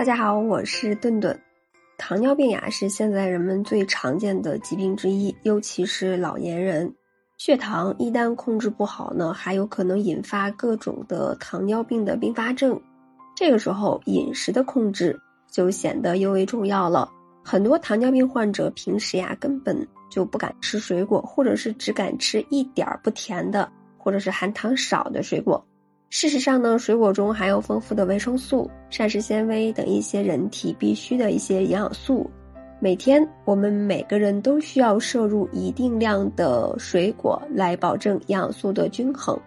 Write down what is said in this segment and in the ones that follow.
大家好，我是顿顿。糖尿病呀是现在人们最常见的疾病之一，尤其是老年人。血糖一旦控制不好呢，还有可能引发各种的糖尿病的并发症。这个时候，饮食的控制就显得尤为重要了。很多糖尿病患者平时呀根本就不敢吃水果，或者是只敢吃一点儿不甜的，或者是含糖少的水果。事实上呢，水果中含有丰富的维生素、膳食纤维等一些人体必需的一些营养素。每天我们每个人都需要摄入一定量的水果来保证营养素的均衡。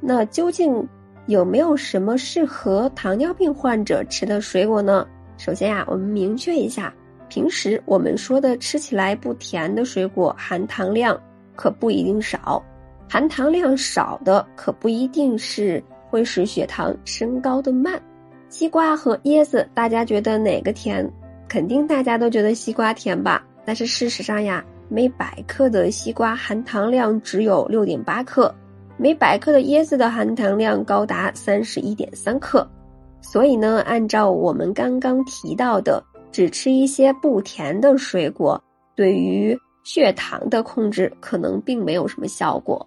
那究竟有没有什么适合糖尿病患者吃的水果呢？首先呀，我们明确一下，平时我们说的吃起来不甜的水果，含糖量可不一定少。含糖量少的可不一定是会使血糖升高的慢，西瓜和椰子，大家觉得哪个甜？肯定大家都觉得西瓜甜吧？但是事实上呀，每百克的西瓜含糖量只有六点八克，每百克的椰子的含糖量高达三十一点三克。所以呢，按照我们刚刚提到的，只吃一些不甜的水果，对于血糖的控制可能并没有什么效果。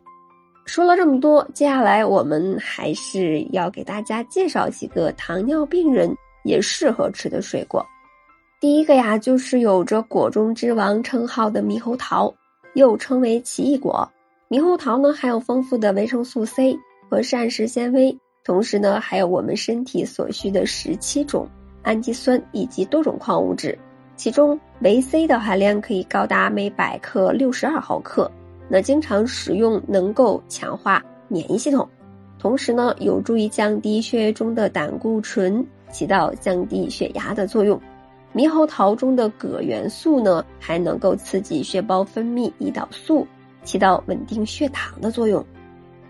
说了这么多，接下来我们还是要给大家介绍几个糖尿病人也适合吃的水果。第一个呀，就是有着“果中之王”称号的猕猴桃，又称为奇异果。猕猴桃呢，含有丰富的维生素 C 和膳食纤维，同时呢，还有我们身体所需的十七种氨基酸以及多种矿物质，其中维 C 的含量可以高达每百克六十二毫克。那经常食用能够强化免疫系统，同时呢，有助于降低血液中的胆固醇，起到降低血压的作用。猕猴桃中的铬元素呢，还能够刺激血胞分泌胰岛素，起到稳定血糖的作用。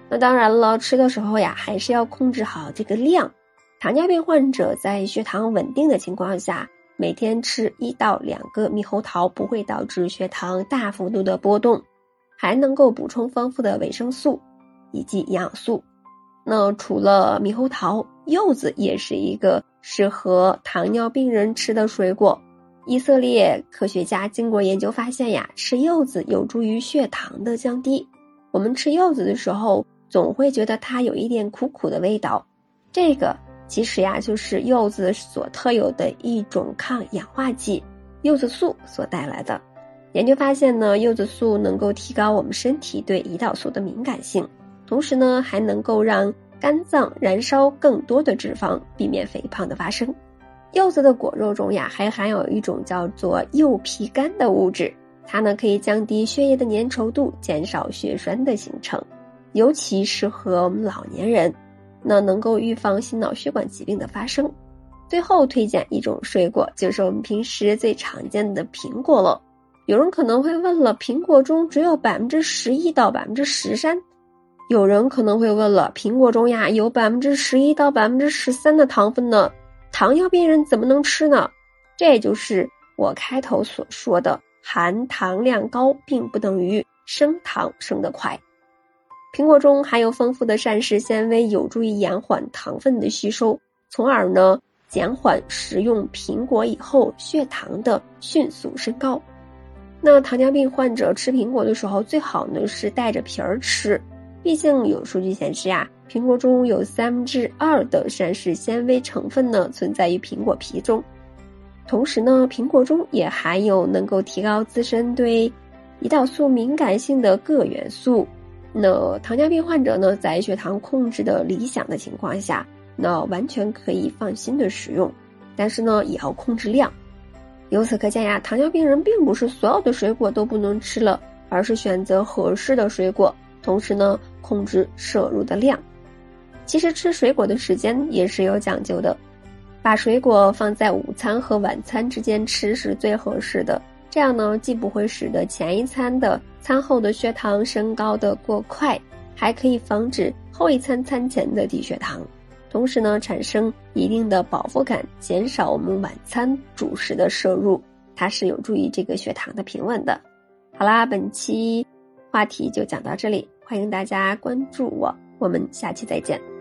那当然了，吃的时候呀，还是要控制好这个量。糖尿病患者在血糖稳定的情况下，每天吃一到两个猕猴桃，不会导致血糖大幅度的波动。还能够补充丰富的维生素以及营养素。那除了猕猴桃，柚子也是一个适合糖尿病人吃的水果。以色列科学家经过研究发现呀，吃柚子有助于血糖的降低。我们吃柚子的时候，总会觉得它有一点苦苦的味道，这个其实呀，就是柚子所特有的一种抗氧化剂——柚子素所带来的。研究发现呢，柚子素能够提高我们身体对胰岛素的敏感性，同时呢，还能够让肝脏燃烧更多的脂肪，避免肥胖的发生。柚子的果肉中呀，还含有一种叫做柚皮苷的物质，它呢可以降低血液的粘稠度，减少血栓的形成，尤其适合我们老年人，那能够预防心脑血管疾病的发生。最后推荐一种水果，就是我们平时最常见的苹果了。有人可能会问了，苹果中只有百分之十一到百分之十三。有人可能会问了，苹果中呀有百分之十一到百分之十三的糖分呢，糖尿病人怎么能吃呢？这就是我开头所说的，含糖量高并不等于升糖升得快。苹果中含有丰富的膳食纤维，有助于延缓糖分的吸收，从而呢减缓食用苹果以后血糖的迅速升高。那糖尿病患者吃苹果的时候，最好呢是带着皮儿吃，毕竟有数据显示呀，苹果中有三分之二的膳食纤维成分呢存在于苹果皮中，同时呢，苹果中也含有能够提高自身对胰岛素敏感性的铬元素。那糖尿病患者呢，在血糖控制的理想的情况下，那完全可以放心的食用，但是呢，也要控制量。由此可见呀，糖尿病人并不是所有的水果都不能吃了，而是选择合适的水果，同时呢控制摄入的量。其实吃水果的时间也是有讲究的，把水果放在午餐和晚餐之间吃是最合适的。这样呢，既不会使得前一餐的餐后的血糖升高的过快，还可以防止后一餐餐前的低血糖。同时呢，产生一定的饱腹感，减少我们晚餐主食的摄入，它是有助于这个血糖的平稳的。好啦，本期话题就讲到这里，欢迎大家关注我，我们下期再见。